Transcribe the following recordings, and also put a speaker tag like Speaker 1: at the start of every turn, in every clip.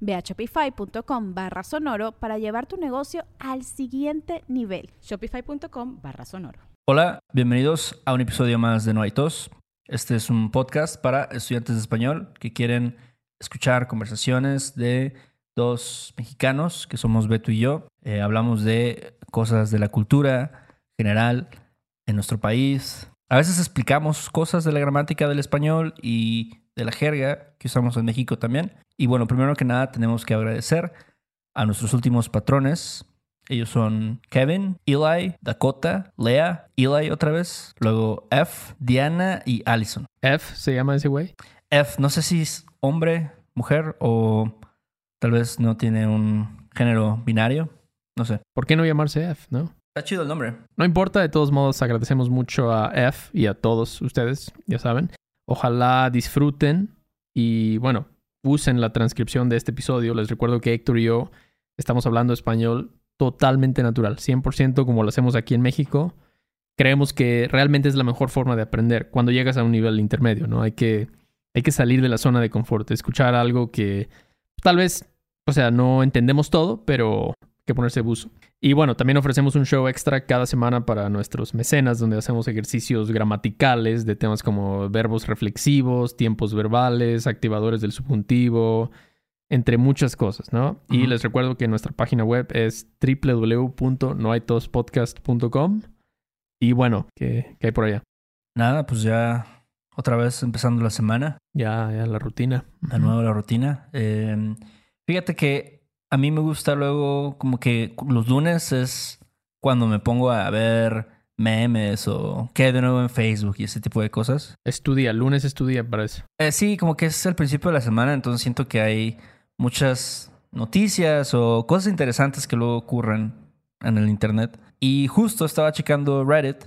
Speaker 1: Ve a shopify.com barra sonoro para llevar tu negocio al siguiente nivel.
Speaker 2: Shopify.com barra sonoro.
Speaker 3: Hola, bienvenidos a un episodio más de No hay tos. Este es un podcast para estudiantes de español que quieren escuchar conversaciones de dos mexicanos, que somos Beto y yo. Eh, hablamos de cosas de la cultura general en nuestro país. A veces explicamos cosas de la gramática del español y de la jerga que usamos en México también. Y bueno, primero que nada tenemos que agradecer a nuestros últimos patrones. Ellos son Kevin, Eli, Dakota, Lea, Eli otra vez, luego F, Diana y Allison.
Speaker 4: F se llama ese güey.
Speaker 3: F, no sé si es hombre, mujer o tal vez no tiene un género binario. No sé.
Speaker 4: ¿Por qué no llamarse F, no?
Speaker 3: Está chido el nombre.
Speaker 4: No importa, de todos modos agradecemos mucho a F y a todos ustedes, ya saben. Ojalá disfruten y bueno, usen la transcripción de este episodio. Les recuerdo que Héctor y yo estamos hablando español totalmente natural, 100% como lo hacemos aquí en México. Creemos que realmente es la mejor forma de aprender cuando llegas a un nivel intermedio, ¿no? Hay que, hay que salir de la zona de confort, escuchar algo que tal vez, o sea, no entendemos todo, pero que ponerse buzo. Y bueno, también ofrecemos un show extra cada semana para nuestros mecenas, donde hacemos ejercicios gramaticales de temas como verbos reflexivos, tiempos verbales, activadores del subjuntivo, entre muchas cosas, ¿no? Y les recuerdo que nuestra página web es www.noaitospodcast.com. Y bueno, ¿qué, hay por allá?
Speaker 3: Nada, pues ya otra vez empezando la semana.
Speaker 4: Ya, ya la rutina.
Speaker 3: De nuevo la rutina. Eh, fíjate que a mí me gusta luego como que los lunes es cuando me pongo a ver memes o qué de nuevo en Facebook y ese tipo de cosas.
Speaker 4: Estudia, lunes estudia para eso.
Speaker 3: Eh, sí, como que es el principio de la semana, entonces siento que hay muchas noticias o cosas interesantes que luego ocurren en el internet. Y justo estaba checando Reddit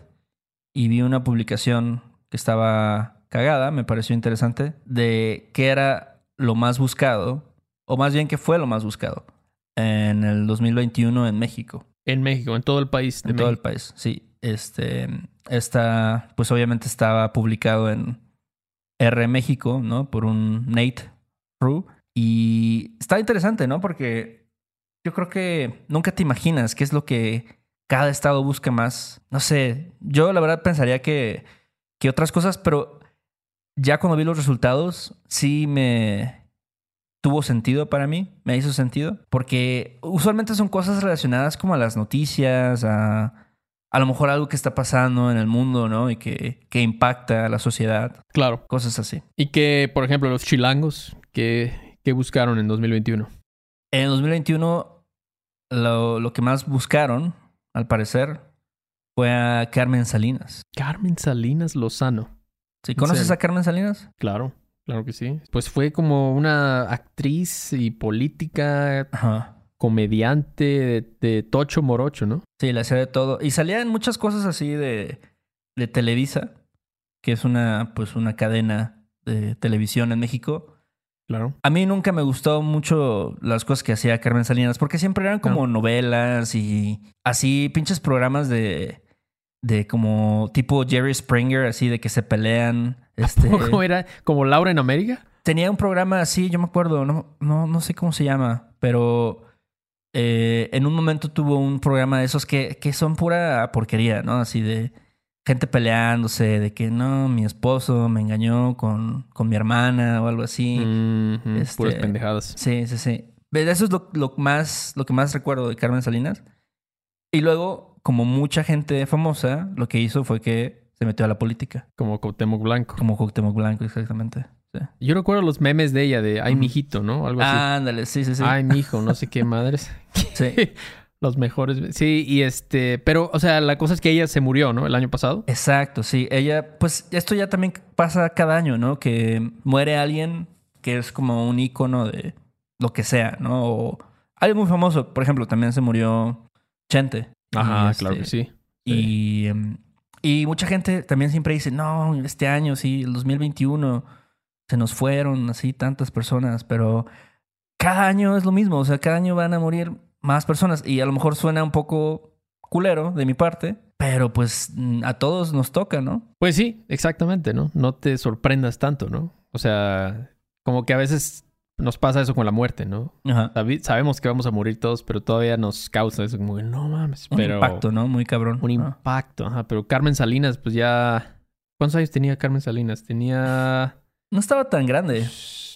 Speaker 3: y vi una publicación que estaba cagada, me pareció interesante, de qué era lo más buscado o más bien que fue lo más buscado en el 2021 en México.
Speaker 4: En México, en todo el país.
Speaker 3: en todo el país, sí. Este, esta, pues obviamente estaba publicado en R México, ¿no? Por un Nate Rue. Y está interesante, ¿no? Porque yo creo que nunca te imaginas qué es lo que cada estado busca más. No sé, yo la verdad pensaría que, que otras cosas, pero ya cuando vi los resultados, sí me, tuvo sentido para mí, me hizo sentido, porque usualmente son cosas relacionadas como a las noticias, a a lo mejor algo que está pasando en el mundo, ¿no? Y que, que impacta a la sociedad.
Speaker 4: Claro.
Speaker 3: Cosas así.
Speaker 4: Y que, por ejemplo, los chilangos, ¿qué, buscaron en 2021?
Speaker 3: En 2021, lo, lo que más buscaron, al parecer, fue a Carmen Salinas.
Speaker 4: Carmen Salinas Lozano.
Speaker 3: ¿Sí conoces a Carmen Salinas?
Speaker 4: Claro. Claro que sí. Pues fue como una actriz y política, comediante de, Tocho Morocho, ¿no?
Speaker 3: Sí, le hacía de todo. Y salía en muchas cosas así de, de Televisa, que es una, pues una cadena de televisión en México.
Speaker 4: Claro.
Speaker 3: A mí nunca me gustó mucho las cosas que hacía Carmen Salinas, porque siempre eran como novelas y así pinches programas de, de como tipo Jerry Springer, así de que se pelean
Speaker 4: este, ¿Cómo era? ¿Como Laura en América?
Speaker 3: Tenía un programa así, yo me acuerdo, no, no, no sé cómo se llama, pero eh, en un momento tuvo un programa de esos que, que son pura porquería, ¿no? Así de gente peleándose, de que no, mi esposo me engañó con, con mi hermana o algo así.
Speaker 4: Este, puras pendejadas.
Speaker 3: Sí, sí, sí. Eso es lo, lo, más, lo que más recuerdo de Carmen Salinas. Y luego, como mucha gente famosa, lo que hizo fue que se metió a la política.
Speaker 4: Como Cuauhtémoc Blanco.
Speaker 3: Como Cuauhtémoc Blanco, exactamente. Sí.
Speaker 4: Yo recuerdo los memes de ella de ay, mijito, ¿no? Algo así.
Speaker 3: Ándale, sí, sí, sí.
Speaker 4: Ay, mijo, no sé qué madres.
Speaker 3: Sí.
Speaker 4: Los mejores. Sí, y este. Pero, o sea, la cosa es que ella se murió, ¿no? El año pasado.
Speaker 3: Exacto, sí. Ella, pues esto ya también pasa cada año, ¿no? Que muere alguien que es como un ícono de lo que sea, ¿no? O alguien muy famoso. Por ejemplo, también se murió Chente.
Speaker 4: Ajá, claro que
Speaker 3: este,
Speaker 4: sí.
Speaker 3: Y, em, y mucha gente también siempre dice, no, este año, sí, el 2021, se nos fueron así tantas personas, pero cada año es lo mismo, o sea, cada año van a morir más personas y a lo mejor suena un poco culero de mi parte, pero pues mm, a todos nos toca, ¿no?
Speaker 4: Pues sí, exactamente, ¿no? No te sorprendas tanto, ¿no? O sea, como que a veces nos pasa eso con la muerte, ¿no?
Speaker 3: Ajá.
Speaker 4: Sabemos que vamos a morir todos, pero todavía nos causa eso como que no mames,
Speaker 3: Un
Speaker 4: pero
Speaker 3: impacto, ¿no? Muy cabrón.
Speaker 4: un
Speaker 3: Ah.
Speaker 4: impacto, ajá, pero Carmen Salinas pues ya ¿Cuántos años tenía Carmen Salinas? Tenía
Speaker 3: No estaba tan grande,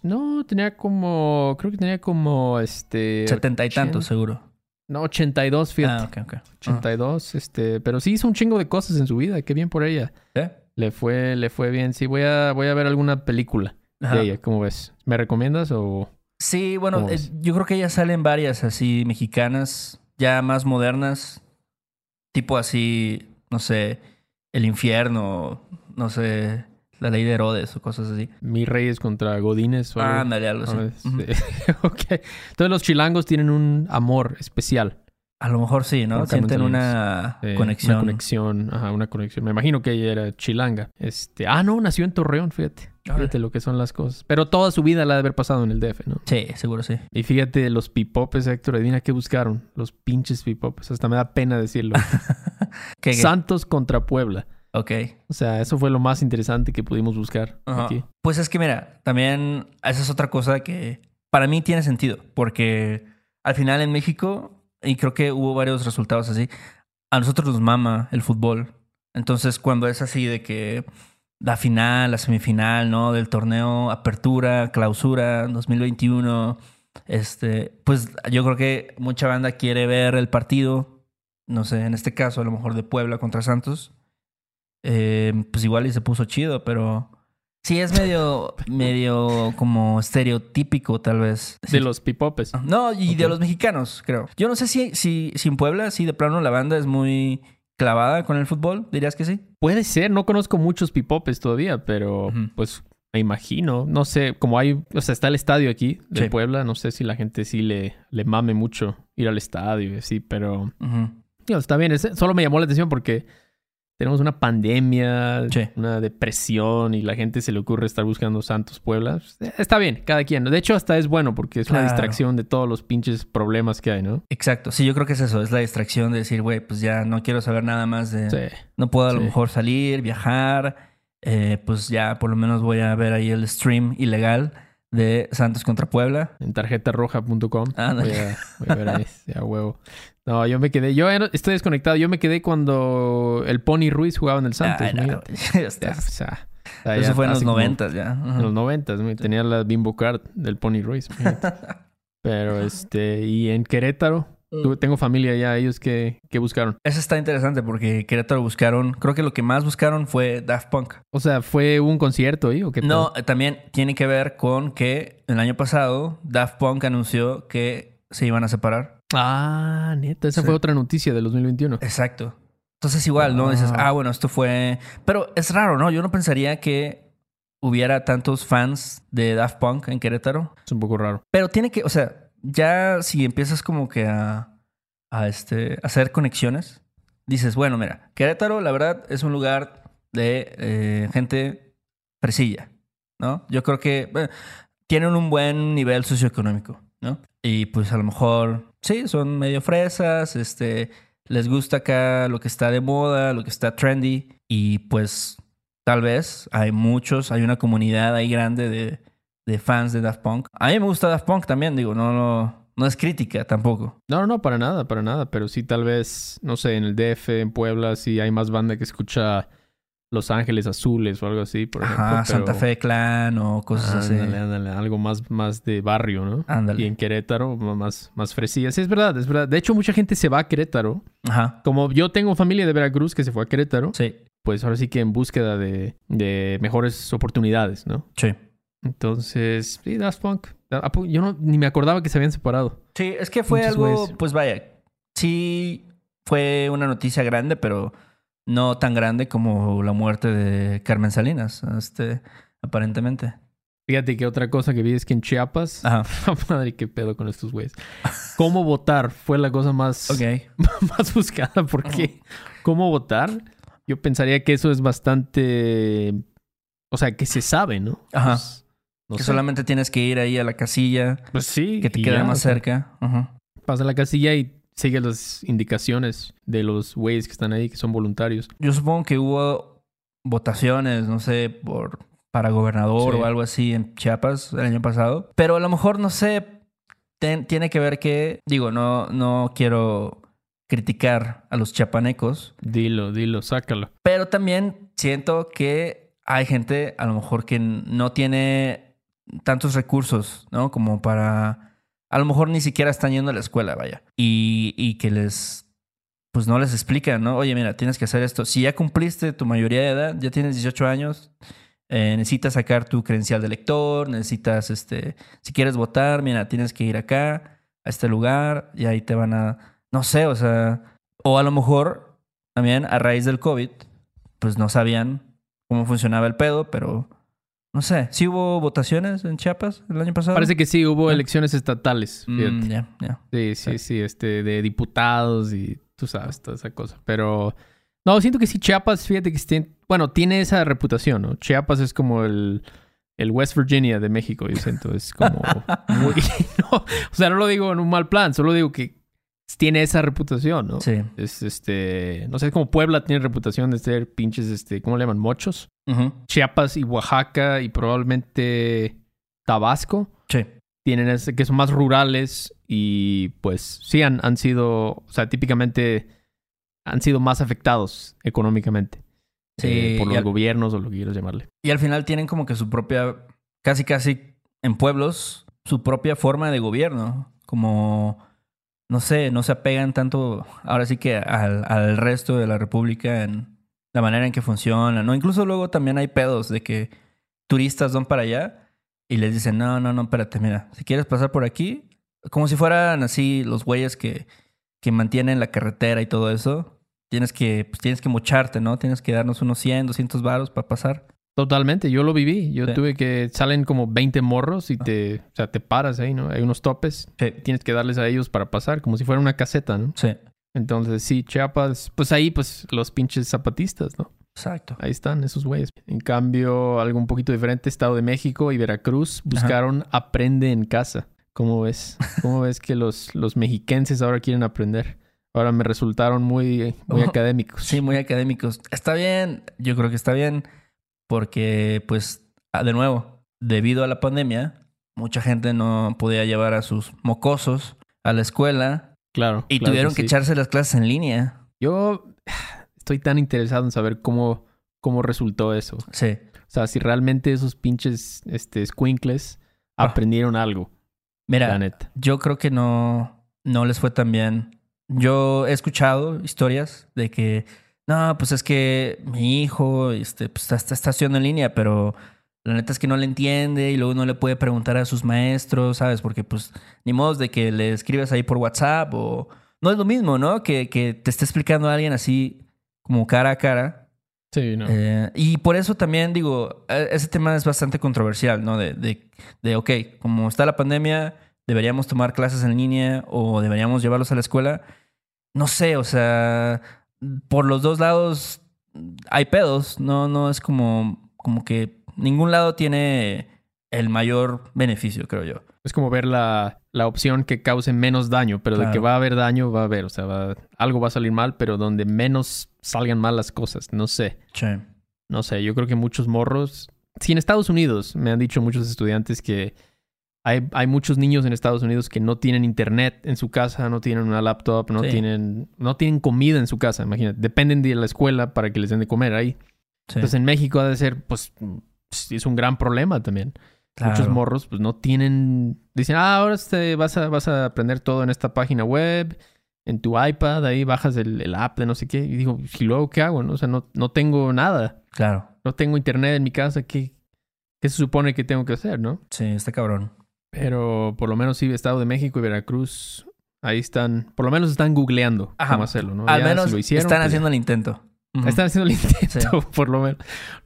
Speaker 4: no, tenía como creo que tenía como este
Speaker 3: setenta y tantos seguro.
Speaker 4: No, 82, fíjate.
Speaker 3: Ah, ok, ok. Ah.
Speaker 4: 82, este, pero sí hizo un chingo de cosas en su vida, qué bien por ella.
Speaker 3: ¿Eh?
Speaker 4: Le fue le fue bien. Sí, voy a voy a ver alguna película
Speaker 3: Ajá.
Speaker 4: de ella, ¿cómo ves? ¿Me recomiendas o
Speaker 3: Sí, bueno,
Speaker 4: ¿Cómo
Speaker 3: eh, yo creo que ya salen varias así mexicanas, ya más modernas, tipo así, no sé, El Infierno, no sé, La Ley de Herodes o cosas así.
Speaker 4: Mis Reyes contra Godines o algo?
Speaker 3: Ándale, algo así.
Speaker 4: Ah,
Speaker 3: Ujú.
Speaker 4: sí. ok. Entonces los chilangos tienen un amor especial.
Speaker 3: A lo mejor sí, ¿no? Sienten
Speaker 4: Salinas.
Speaker 3: una
Speaker 4: Eh,
Speaker 3: conexión.
Speaker 4: Una conexión, ajá, una conexión. Me imagino que ella era chilanga. Este, ah, no, nació en Torreón, fíjate. Fíjate lo que son las cosas. Pero toda su vida la ha de haber pasado en el DF, ¿no?
Speaker 3: Sí, seguro sí.
Speaker 4: Y fíjate, los pipopes, Héctor, adivina qué buscaron. Los pinches pipopes. Hasta me da pena decirlo.
Speaker 3: ¿Qué, qué?
Speaker 4: Santos contra Puebla.
Speaker 3: Ok.
Speaker 4: O sea, eso fue lo más interesante que pudimos buscar aquí.
Speaker 3: Pues es que mira, también esa es otra cosa que para mí tiene sentido, porque al final en México, y creo que hubo varios resultados así, a nosotros nos mama el fútbol. Entonces cuando es así de que la final, la semifinal, ¿no? Del torneo, apertura, clausura, 2021, este, pues yo creo que mucha banda quiere ver el partido, no sé, en este caso a lo mejor de Puebla contra Santos. Eh, pues igual y se puso chido, pero sí es medio, medio como estereotípico tal vez.
Speaker 4: De los pipopes.
Speaker 3: No, y de los mexicanos, creo. Yo no sé si, si, si en Puebla, si de plano la banda es muy clavada con el fútbol, dirías que sí.
Speaker 4: Puede ser, no conozco muchos pipopes todavía, pero pues me imagino. No sé, como hay, o sea, está el estadio aquí de
Speaker 3: Sí.
Speaker 4: Puebla, no sé si la gente sí le, le mame mucho ir al estadio y así, pero está bien. Es- solo me llamó la atención porque tenemos una pandemia,
Speaker 3: Sí.
Speaker 4: una depresión y la gente se le ocurre estar buscando Santos Puebla. Eh, Está bien, cada quien. De hecho, hasta es bueno porque es una
Speaker 3: Claro.
Speaker 4: distracción de todos los pinches problemas que hay, ¿no?
Speaker 3: Exacto. Sí, yo creo que es eso. Es la distracción de decir, güey, pues ya no quiero saber nada más de...
Speaker 4: Sí.
Speaker 3: No puedo a lo
Speaker 4: Sí.
Speaker 3: mejor salir, viajar. eh, pues ya por lo menos voy a ver ahí el stream ilegal de Santos contra Puebla.
Speaker 4: En tarjetarroja.com.
Speaker 3: Ándale.
Speaker 4: Voy a, voy a ver ahí. Ya, huevo. No, yo me quedé. Yo no- estoy desconectado. Yo me quedé cuando el Pony Ruiz jugaba en el Santos.
Speaker 3: Ay, no,
Speaker 4: mira.
Speaker 3: ya
Speaker 4: Ya,
Speaker 3: estás.
Speaker 4: o sea, o sea,
Speaker 3: Eso fue en los noventas ya.
Speaker 4: En los noventas. ¿no? Tenía la bimbo card del Pony Ruiz. Pero este... Y en Querétaro.
Speaker 3: Mm.
Speaker 4: Tengo familia allá. Ellos que, que buscaron.
Speaker 3: Eso está interesante porque Querétaro buscaron, creo que lo que más buscaron fue Daft Punk.
Speaker 4: O sea, ¿fue un concierto ahí o qué?
Speaker 3: No, eh, también tiene que ver con que el año pasado Daft Punk anunció que se iban a separar.
Speaker 4: Ah, neta. Esa
Speaker 3: Sí.
Speaker 4: fue otra noticia del 2021.
Speaker 3: Exacto. Entonces igual, ¿no? Dices,
Speaker 4: Ah.
Speaker 3: bueno, esto fue... Pero es raro, ¿no? Yo no pensaría que hubiera tantos fans de Daft Punk en Querétaro.
Speaker 4: Es un poco raro.
Speaker 3: Pero tiene que, o sea, ya si empiezas como que a, a este, hacer conexiones, dices, bueno, mira, Querétaro, la verdad, es un lugar de eh, gente fresilla, ¿no? Yo creo que bueno, tienen un buen nivel socioeconómico, ¿no? Y pues a lo mejor, sí, son medio fresas, este, les gusta acá lo que está de moda, lo que está trendy, y pues tal vez hay muchos, hay una comunidad ahí grande de, de fans de Daft Punk. A mí me gusta Daft Punk también, digo, no, no, no es crítica tampoco.
Speaker 4: No, no, para nada, para nada. Pero sí, tal vez, no sé, en el DF, en Puebla, sí hay más banda que escucha Los Ángeles Azules o algo así, por ejemplo.
Speaker 3: Ajá,
Speaker 4: pero-
Speaker 3: Santa Fe Clan o cosas así.
Speaker 4: Ándale, ándale, algo más, más de barrio, ¿no?
Speaker 3: Ándale.
Speaker 4: Y en Querétaro, más, más fresilla. Sí, es verdad, es verdad. De hecho, mucha gente se va a Querétaro.
Speaker 3: Ajá,
Speaker 4: Como yo tengo familia de Veracruz que se fue a Querétaro.
Speaker 3: sí.
Speaker 4: pues ahora sí que en búsqueda de, de mejores oportunidades, ¿no?
Speaker 3: Sí.
Speaker 4: Entonces, sí, Daft Punk. Pu- Yo no, ni me acordaba que se habían separado.
Speaker 3: Sí, es que fue algo, pues vaya, sí fue una noticia grande, pero no tan grande como la muerte de Carmen Salinas, este, aparentemente.
Speaker 4: Fíjate que otra cosa que vi es que en Chiapas,
Speaker 3: Ajá.
Speaker 4: madre, qué pedo con estos güeyes. ¿Cómo votar? Fue la cosa más, más buscada. porque ¿Cómo votar? Yo pensaría que eso es bastante. O sea, que se sabe, ¿no?
Speaker 3: Ajá.
Speaker 4: Pues, no
Speaker 3: que
Speaker 4: sé.
Speaker 3: solamente tienes que ir ahí a la casilla
Speaker 4: Pues sí.
Speaker 3: que te queda
Speaker 4: ya,
Speaker 3: más
Speaker 4: sea,
Speaker 3: cerca. Ajá.
Speaker 4: Pasa la casilla y sigue las indicaciones de los güeyes que están ahí, que son voluntarios.
Speaker 3: Yo supongo que hubo votaciones, no sé, por para gobernador
Speaker 4: Sí.
Speaker 3: o algo así en Chiapas el año pasado. Pero a lo mejor, no sé, ten- tiene que ver que, digo, no, no quiero criticar a los chiapanecos,
Speaker 4: Dilo, dilo, sácalo.
Speaker 3: pero también siento que hay gente a lo mejor que no tiene tantos recursos, ¿no? Como para... A lo mejor ni siquiera están yendo a la escuela, vaya. Y, que les... Pues no les explican, ¿no? Oye, mira, tienes que hacer esto. Si ya cumpliste tu mayoría de edad, ya tienes 18 años, eh, necesitas sacar tu credencial de lector, necesitas, este... Si quieres votar, mira, tienes que ir acá, a este lugar, y ahí te van a... No sé, o sea... O a lo mejor, también, a raíz del COVID, pues no sabían cómo funcionaba el pedo, pero no sé. ¿Sí hubo votaciones en Chiapas el año pasado?
Speaker 4: Parece que sí, hubo elecciones estatales.
Speaker 3: Mm.
Speaker 4: Sí, sí, sí, este, de diputados y tú sabes, toda esa cosa. Pero, no, siento que sí, Chiapas, fíjate que sí, bueno, tiene esa reputación, ¿no? Chiapas es como el, el West Virginia de México, yo siento, es como muy, no, o sea, no lo digo en un mal plan, solo digo que tiene esa reputación, ¿no?
Speaker 3: Sí.
Speaker 4: Es este, no sé, como Puebla tiene reputación de ser pinches, este, ¿cómo le llaman? Mochos. Chiapas y Oaxaca y probablemente Tabasco
Speaker 3: Sí.
Speaker 4: tienen ese, que son más rurales y pues sí han, han sido, o sea, típicamente han sido más afectados económicamente
Speaker 3: Sí,
Speaker 4: eh, por los
Speaker 3: al-
Speaker 4: gobiernos o lo que quieras llamarle.
Speaker 3: Y al final tienen como que su propia, casi casi en pueblos, su propia forma de gobierno. Como, no sé, no se apegan tanto, ahora sí que al, al resto de la república en la manera en que funciona, ¿no? Incluso luego también hay pedos de que turistas van para allá y les dicen, no, no, no, espérate, mira, si quieres pasar por aquí, como si fueran así los güeyes que, que mantienen la carretera y todo eso, tienes que, pues, tienes que mocharte, ¿no? Tienes que darnos unos 100, 200 varos para pasar.
Speaker 4: Totalmente, yo lo viví. Yo
Speaker 3: Sí.
Speaker 4: tuve que salen como 20 morros y te, o sea, te paras ahí, ¿no? Hay unos topes,
Speaker 3: Sí.
Speaker 4: tienes que darles a ellos para pasar, como si fuera una caseta, ¿no?
Speaker 3: Sí,
Speaker 4: Entonces, sí, Chiapas, pues ahí, pues los pinches zapatistas, ¿no?
Speaker 3: exacto.
Speaker 4: Ahí están esos güeyes. En cambio, algo un poquito diferente, Estado de México y Veracruz buscaron aprende en casa. ¿Cómo ves? ¿Cómo ves que los, los mexiquenses ahora quieren aprender? Ahora me resultaron muy, muy
Speaker 3: Oh,
Speaker 4: académicos.
Speaker 3: Sí, muy académicos. Está bien, yo creo que está bien, porque, pues, ah, de nuevo, debido a la pandemia, mucha gente no podía llevar a sus mocosos a la escuela
Speaker 4: Claro.
Speaker 3: y
Speaker 4: claro
Speaker 3: tuvieron que,
Speaker 4: sí.
Speaker 3: echarse las clases en línea.
Speaker 4: Yo estoy tan interesado en saber cómo, cómo resultó eso.
Speaker 3: Sí,
Speaker 4: O sea, si realmente esos pinches este, squinkles
Speaker 3: Ah.
Speaker 4: aprendieron algo,
Speaker 3: mira, yo creo que no, no les fue tan bien. Yo he escuchado historias de que, no, pues es que mi hijo este, pues, está, está estudiando en línea, pero la neta es que no le entiende y luego no le puede preguntar a sus maestros, ¿sabes? Porque pues ni modo de que le escribas ahí por WhatsApp o... No es lo mismo, ¿no? Que, que te esté explicando a alguien así como cara a cara.
Speaker 4: Sí, no.
Speaker 3: Eh, y por eso también digo, eh, ese tema es bastante controversial, ¿no? De, de, de, ok, como está la pandemia, deberíamos tomar clases en línea o deberíamos llevarlos a la escuela. No sé, o sea, por los dos lados hay pedos, no, no es como, como que ningún lado tiene el mayor beneficio, creo yo.
Speaker 4: Es como ver la, la opción que cause menos daño, pero de que va a haber daño, va a haber. O sea, va- algo va a salir mal, pero donde menos salgan mal las cosas. No sé.
Speaker 3: Sí.
Speaker 4: No sé, yo creo que muchos morros. Sí, en Estados Unidos me han dicho muchos estudiantes que hay, hay muchos niños en Estados Unidos que no tienen internet en su casa, no tienen una laptop, no
Speaker 3: Sí.
Speaker 4: tienen, no tienen comida en su casa, imagínate. Dependen de la escuela para que les den de comer ahí.
Speaker 3: sí.
Speaker 4: Entonces en México ha de ser, pues, es un gran problema también. Muchos morros, pues, no tienen... Dicen, ah, ahora este, vas, a, vas a aprender todo en esta página web en tu iPad, ahí bajas el, el app de no sé qué. Y digo, ¿y luego qué hago? No? O sea, no, no tengo nada.
Speaker 3: Claro.
Speaker 4: No tengo internet en mi casa. ¿Qué, ¿Qué se supone que tengo que hacer, no?
Speaker 3: Sí, está cabrón.
Speaker 4: Pero por lo menos sí, Estado de México y Veracruz, ahí están, por lo menos están googleando
Speaker 3: Ajá.
Speaker 4: cómo hacerlo, ¿no?
Speaker 3: Al
Speaker 4: Ya
Speaker 3: menos
Speaker 4: si lo hicieron,
Speaker 3: están
Speaker 4: pues,
Speaker 3: haciendo el intento.
Speaker 4: Están haciendo el intento,
Speaker 3: Sí.
Speaker 4: por lo menos.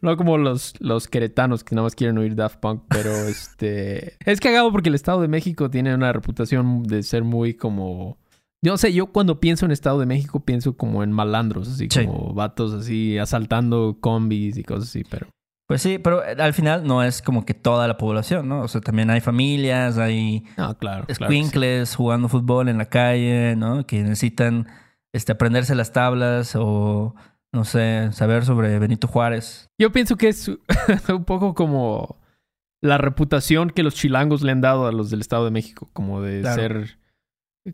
Speaker 4: No como los, los queretanos que nada más quieren oír Daft Punk, pero este... Es cagado porque el Estado de México tiene una reputación de ser muy como... Yo no sé, yo cuando pienso en Estado de México pienso como en malandros, así
Speaker 3: Sí.
Speaker 4: como vatos así asaltando combis y cosas así, pero...
Speaker 3: Pues sí, pero eh, al final no es como que toda la población, ¿no? O sea, también hay familias, hay
Speaker 4: No, claro. claro sí.
Speaker 3: squinkles jugando fútbol en la calle, ¿no? Que necesitan este, aprenderse las tablas o, no sé, saber sobre Benito Juárez.
Speaker 4: Yo pienso que es un poco como la reputación que los chilangos le han dado a los del Estado de México, como de
Speaker 3: Claro.
Speaker 4: ser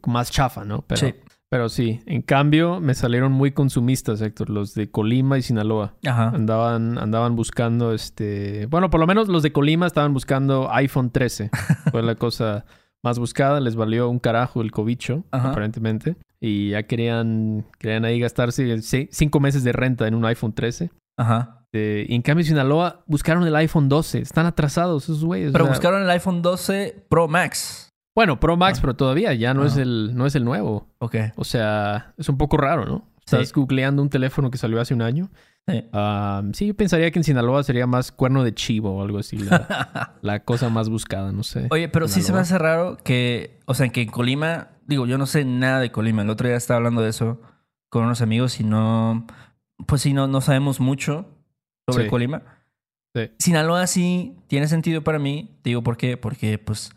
Speaker 4: más chafa, ¿no? Pero
Speaker 3: Sí.
Speaker 4: Pero sí, en cambio me salieron muy consumistas, Héctor, los de Colima y Sinaloa.
Speaker 3: Ajá.
Speaker 4: Andaban, andaban buscando este. Bueno, por lo menos los de Colima estaban buscando iPhone 13. Fue la cosa más buscada. Les valió un carajo el cobicho,
Speaker 3: Ajá.
Speaker 4: aparentemente. Y ya querían, querían ahí gastarse ci- cinco meses de renta en un iPhone 13.
Speaker 3: Ajá.
Speaker 4: Y en cambio, Sinaloa buscaron el iPhone 12. Están atrasados esos güeyes. o
Speaker 3: Pero
Speaker 4: sea,
Speaker 3: buscaron el iPhone 12 Pro Max.
Speaker 4: Bueno, Pro Max,
Speaker 3: Ah.
Speaker 4: pero todavía ya no,
Speaker 3: Ah.
Speaker 4: es el, no es el nuevo.
Speaker 3: Ok.
Speaker 4: O sea, es un poco raro, ¿no? Estás
Speaker 3: Sí.
Speaker 4: googleando un teléfono que salió hace un año.
Speaker 3: Sí.
Speaker 4: Ah, sí, yo pensaría que en Sinaloa sería más cuerno de chivo o algo así. La, la cosa más buscada, no sé.
Speaker 3: Oye, pero sí se me
Speaker 4: Sinaloa.
Speaker 3: hace raro que, o sea, que en Colima, digo, yo no sé nada de Colima. El otro día estaba hablando de eso con unos amigos y no, pues sí, no, no sabemos mucho sobre
Speaker 4: Sí.
Speaker 3: Colima.
Speaker 4: Sí.
Speaker 3: Sinaloa sí tiene sentido para mí. Te Digo, ¿por qué? Porque, pues,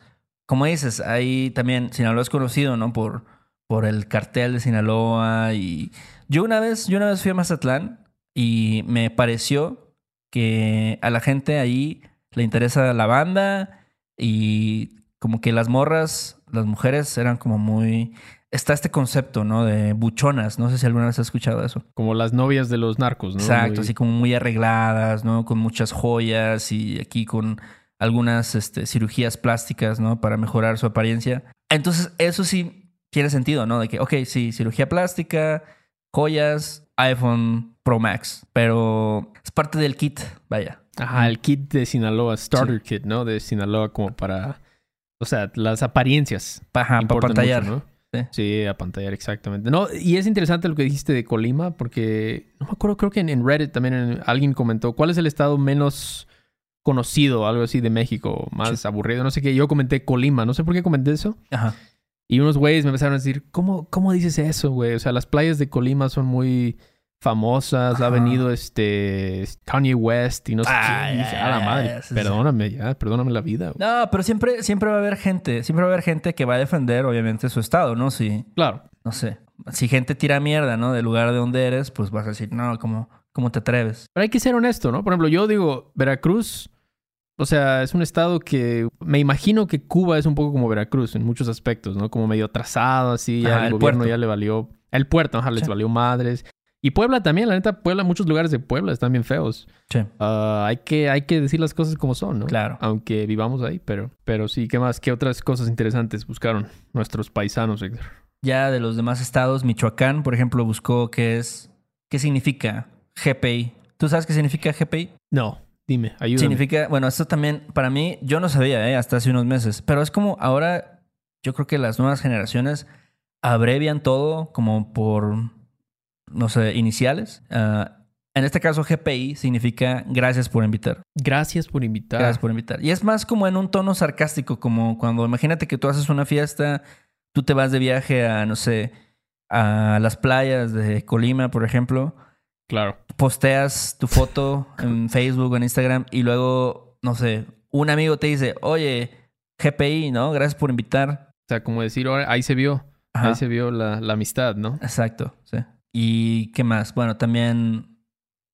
Speaker 3: como dices, ahí también Sinaloa es conocido, ¿no? Por, por el cartel de Sinaloa y... Yo una vez, yo una vez fui a Mazatlán y me pareció que a la gente ahí le interesa la banda y como que las morras, las mujeres eran como muy... Está este concepto, ¿no? De buchonas. No sé si alguna vez has escuchado eso.
Speaker 4: Como las novias de los narcos, ¿no?
Speaker 3: Exacto,
Speaker 4: Muy-
Speaker 3: así como muy arregladas, ¿no? Con muchas joyas y aquí con algunas este, cirugías plásticas, ¿no? Para mejorar su apariencia. Entonces, eso sí tiene sentido, ¿no? De que, ok, sí, cirugía plástica, joyas, iPhone Pro Max, pero es parte del kit, vaya.
Speaker 4: Ajá, el kit de Sinaloa, starter kit, ¿no? De Sinaloa como para... O sea, las apariencias.
Speaker 3: Ajá, para pantallar.
Speaker 4: mucho, ¿no?
Speaker 3: Sí.
Speaker 4: Sí, a pantallar, exactamente. No, y es interesante lo que dijiste de Colima, porque no me acuerdo, creo que en, en Reddit también en- alguien comentó cuál es el estado menos conocido, algo así de México, más aburrido, no sé qué. Yo comenté Colima, no sé por qué comenté eso.
Speaker 3: Ajá.
Speaker 4: Y unos güeyes me empezaron a decir, ¿cómo, cómo dices eso, güey? O sea, las playas de Colima son muy famosas, ha venido este Kanye West y no sé qué. Y dije,
Speaker 3: ay,
Speaker 4: a la madre,
Speaker 3: sí, sí.
Speaker 4: perdóname ya, perdóname la vida. güey".
Speaker 3: No, pero siempre, siempre va a haber gente, siempre va a haber gente que va a defender, obviamente, su estado, ¿no? Si,
Speaker 4: Claro.
Speaker 3: no sé, si gente tira mierda, ¿no? Del lugar de donde eres, pues vas a decir, no, ¿cómo, cómo te atreves?
Speaker 4: Pero hay que ser honesto, ¿no? Por ejemplo, yo digo, Veracruz, o sea, es un estado que me imagino que Cuba es un poco como Veracruz en muchos aspectos, ¿no? Como medio atrasado, así, ya el,
Speaker 3: el
Speaker 4: gobierno
Speaker 3: puerto.
Speaker 4: ya le valió. El puerto, ajá, les
Speaker 3: Sí.
Speaker 4: valió madres. Y Puebla también, la neta, Puebla, muchos lugares de Puebla están bien feos.
Speaker 3: Sí,
Speaker 4: Ah, hay, que, hay que decir las cosas como son, ¿no?
Speaker 3: claro.
Speaker 4: Aunque vivamos ahí, pero, pero sí, ¿qué más? ¿Qué otras cosas interesantes buscaron nuestros paisanos, Héctor?
Speaker 3: Ya de los demás estados, Michoacán, por ejemplo, buscó qué es, qué significa GPI. ¿Tú sabes qué significa GPI?
Speaker 4: No, dime, ayúdame.
Speaker 3: Significa, bueno, esto también, para mí, yo no sabía, ¿eh? Hasta hace unos meses, pero es como ahora, yo creo que las nuevas generaciones abrevian todo como por, no sé, iniciales. Ah, en este caso, GPI significa gracias por invitar.
Speaker 4: Gracias por invitar.
Speaker 3: Gracias por invitar. Y es más como en un tono sarcástico, como cuando imagínate que tú haces una fiesta, tú te vas de viaje a, no sé, a las playas de Colima, por ejemplo,
Speaker 4: Claro.
Speaker 3: Posteas tu foto en Facebook o en Instagram y luego, no sé, un amigo te dice, oye, GPI, ¿no? Gracias por invitar.
Speaker 4: O sea, como decir, "Ahora, ahí se vio.
Speaker 3: Ajá.
Speaker 4: Ahí se vio la, la amistad, ¿no?
Speaker 3: Exacto, sí. ¿Y qué más? Bueno, también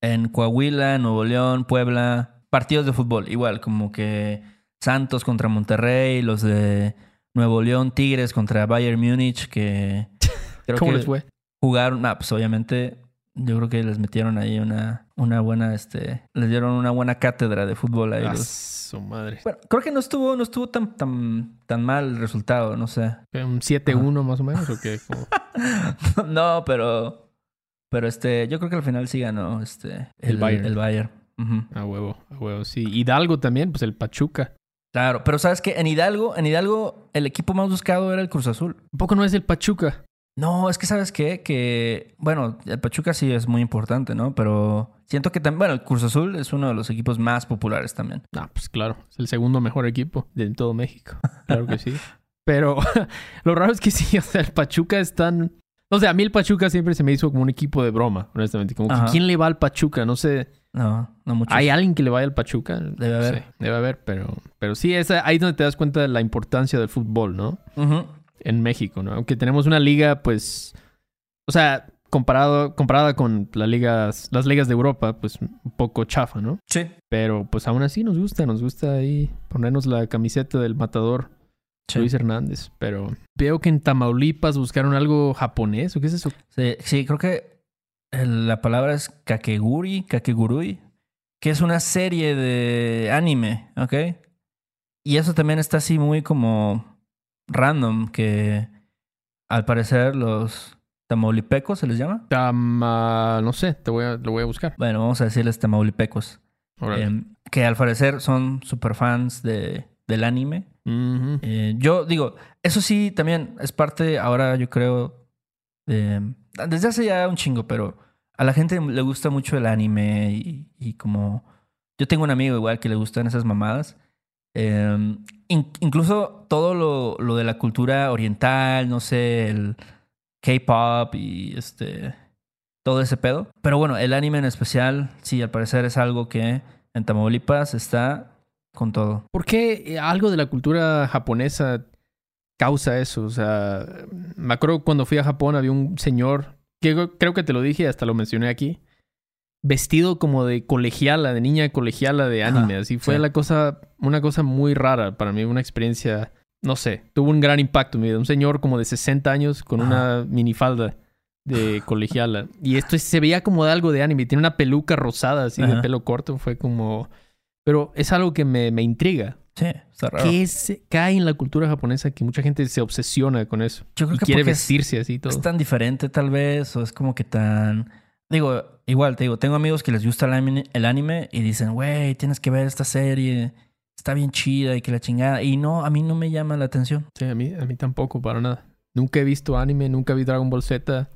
Speaker 3: en Coahuila, Nuevo León, Puebla, partidos de fútbol, igual, como que Santos contra Monterrey, los de Nuevo León, Tigres contra Bayern Múnich, que creo
Speaker 4: ¿Cómo
Speaker 3: que
Speaker 4: les fue?
Speaker 3: jugaron, ah, pues obviamente yo creo que les metieron ahí una, una buena, este, les dieron una buena cátedra de fútbol a
Speaker 4: Ah, su madre.
Speaker 3: Bueno, creo que no estuvo, no estuvo tan, tan, tan mal el resultado, no sé.
Speaker 4: ¿Un 7-1 más o menos? ¿O qué?
Speaker 3: No, pero, pero este, yo creo que al final sí ganó, este,
Speaker 4: El Bayern.
Speaker 3: El Bayern.
Speaker 4: A huevo, a huevo, sí. Hidalgo también, pues el Pachuca.
Speaker 3: Claro, pero sabes que en Hidalgo, en Hidalgo, el equipo más buscado era el Cruz Azul.
Speaker 4: ¿Un poco no es el Pachuca?
Speaker 3: No, es que sabes qué, que bueno, el Pachuca sí es muy importante, ¿no? Pero siento que también, bueno, el Cruz Azul es uno de los equipos más populares también.
Speaker 4: Ah, pues claro, es el segundo mejor equipo de todo México. Claro que sí. Pero lo raro es que sí, o sea, el Pachuca es tan... O sea, a mí el Pachuca siempre se me hizo como un equipo de broma, honestamente. Como que
Speaker 3: Ajá.
Speaker 4: ¿quién le va al Pachuca? No sé.
Speaker 3: No, no mucho.
Speaker 4: ¿Hay alguien que le vaya al Pachuca?
Speaker 3: Debe haber.
Speaker 4: Sí, debe haber, pero, pero sí, es ahí donde te das cuenta de la importancia del fútbol, ¿no?
Speaker 3: Ujú.
Speaker 4: En México, ¿no? Aunque tenemos una liga, pues... O sea, comparado, comparada con las ligas, las ligas de Europa, pues un poco chafa, ¿no?
Speaker 3: Sí.
Speaker 4: Pero pues aún así nos gusta, nos gusta ahí ponernos la camiseta del matador
Speaker 3: Sí.
Speaker 4: Luis Hernández. Pero veo que en Tamaulipas buscaron algo japonés, ¿o qué es eso?
Speaker 3: Sí, sí, creo que la palabra es Kakeguri, Kakegurui, que es una serie de anime, ¿ok? Y eso también está así muy como random, que al parecer los tamaulipecos se les llama.
Speaker 4: Tama... No sé, te voy a, lo voy a buscar.
Speaker 3: Bueno, vamos a decirles tamaulipecos. Em, que al parecer son super fans de, del anime. Eh, yo digo, eso sí también es parte ahora, yo creo, de- desde hace ya un chingo, pero a la gente le gusta mucho el anime y, y como yo tengo un amigo igual que le gustan esas mamadas. In- incluso todo lo, lo de la cultura oriental, no sé, el K-pop y este todo ese pedo. Pero bueno, el anime en especial, sí, al parecer es algo que en Tamaulipas está con todo.
Speaker 4: ¿Por qué eh, algo de la cultura japonesa causa eso? O sea, me acuerdo cuando fui a Japón había un señor, que creo que te lo dije, hasta lo mencioné aquí, vestido como de colegiala, de niña colegiala de anime.
Speaker 3: Ajá,
Speaker 4: Así fue
Speaker 3: sí.
Speaker 4: la cosa, una cosa muy rara para mí, una experiencia, no sé, tuvo un gran impacto en mi vida. Un señor como de 60 años con una minifalda de colegiala. Y esto se veía como de algo de anime. Tiene una peluca rosada así de pelo corto. Fue como... Pero es algo que me, me intriga.
Speaker 3: Sí, está raro.
Speaker 4: ¿Qué es, hay en la cultura japonesa que mucha gente se obsesiona con eso?
Speaker 3: Yo creo
Speaker 4: Y
Speaker 3: que
Speaker 4: quiere vestirse así todo.
Speaker 3: Es tan diferente tal vez, o es como que tan... Digo, igual, te digo, tengo amigos que les gusta el anime, el anime y dicen, güey, tienes que ver esta serie, está bien chida y que la chingada. Y no, a mí no me llama la atención.
Speaker 4: Sí, a mí, a mí tampoco, para nada. Nunca he visto anime, nunca vi Dragon Ball Z.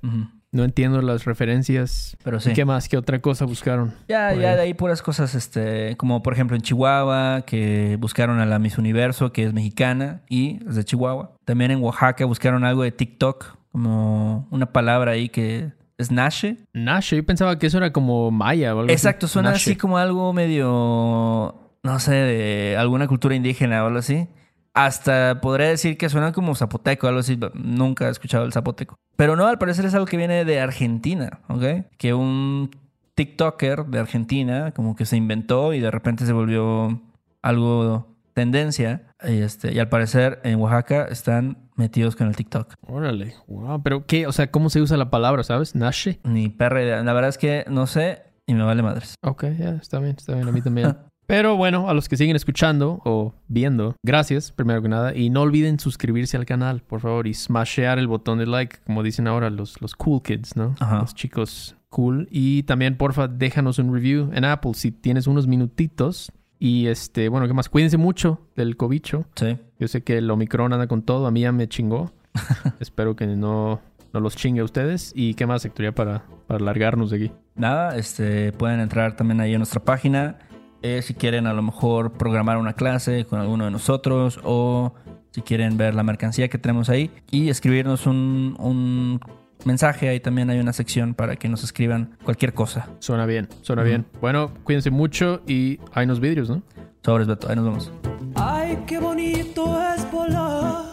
Speaker 4: No entiendo las referencias.
Speaker 3: Pero sí.
Speaker 4: ¿Qué más? ¿Qué otra cosa buscaron?
Speaker 3: Ya, ya
Speaker 4: ahí?
Speaker 3: de ahí puras cosas, este, como por ejemplo en Chihuahua, que buscaron a la Miss Universo, que es mexicana y es de Chihuahua. También en Oaxaca buscaron algo de TikTok, como una palabra ahí que es Nashe.
Speaker 4: Nash, yo pensaba que eso era como maya o algo así.
Speaker 3: Exacto, suena
Speaker 4: Nashe.
Speaker 3: así como algo medio, no sé, de alguna cultura indígena o algo así. Hasta podría decir que suena como zapoteco o algo así. Nunca he escuchado el zapoteco. Pero no, al parecer es algo que viene de Argentina, ¿ok? Que un TikToker de Argentina como que se inventó y de repente se volvió algo tendencia. Y, este, y al parecer en Oaxaca están metidos con el TikTok.
Speaker 4: Órale, wow. Pero qué, o sea, ¿cómo se usa la palabra, sabes? Nashe.
Speaker 3: Ni perra idea. La verdad es que no sé y me vale madres.
Speaker 4: Ok, ya, está bien, está bien, a mí también. Pero bueno, a los que siguen escuchando o viendo, gracias, primero que nada. Y no olviden suscribirse al canal, por favor, y smashear el botón de like, como dicen ahora los, los cool kids, ¿no?
Speaker 3: Ajá.
Speaker 4: Los chicos cool. Y también, porfa, déjanos un review en Apple si tienes unos minutitos. Y este, bueno, ¿qué más? Cuídense mucho del cobicho.
Speaker 3: Sí.
Speaker 4: Yo sé que el Omicron anda con todo, a mí ya me chingó. Espero que no, no los chingue a ustedes. ¿Y qué más, Héctor, ya para, para largarnos de aquí?
Speaker 3: Nada, este, pueden entrar también ahí a nuestra página. eh, si quieren a lo mejor programar una clase con alguno de nosotros o si quieren ver la mercancía que tenemos ahí y escribirnos un, un mensaje. Ahí también hay una sección para que nos escriban cualquier cosa.
Speaker 4: Suena bien, suena bien. Bueno, cuídense mucho y hay unos vidrios, ¿no?
Speaker 3: Sobres, Beto. Ahí nos vemos.
Speaker 5: Ay, qué bonito es volar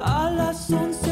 Speaker 5: a las 11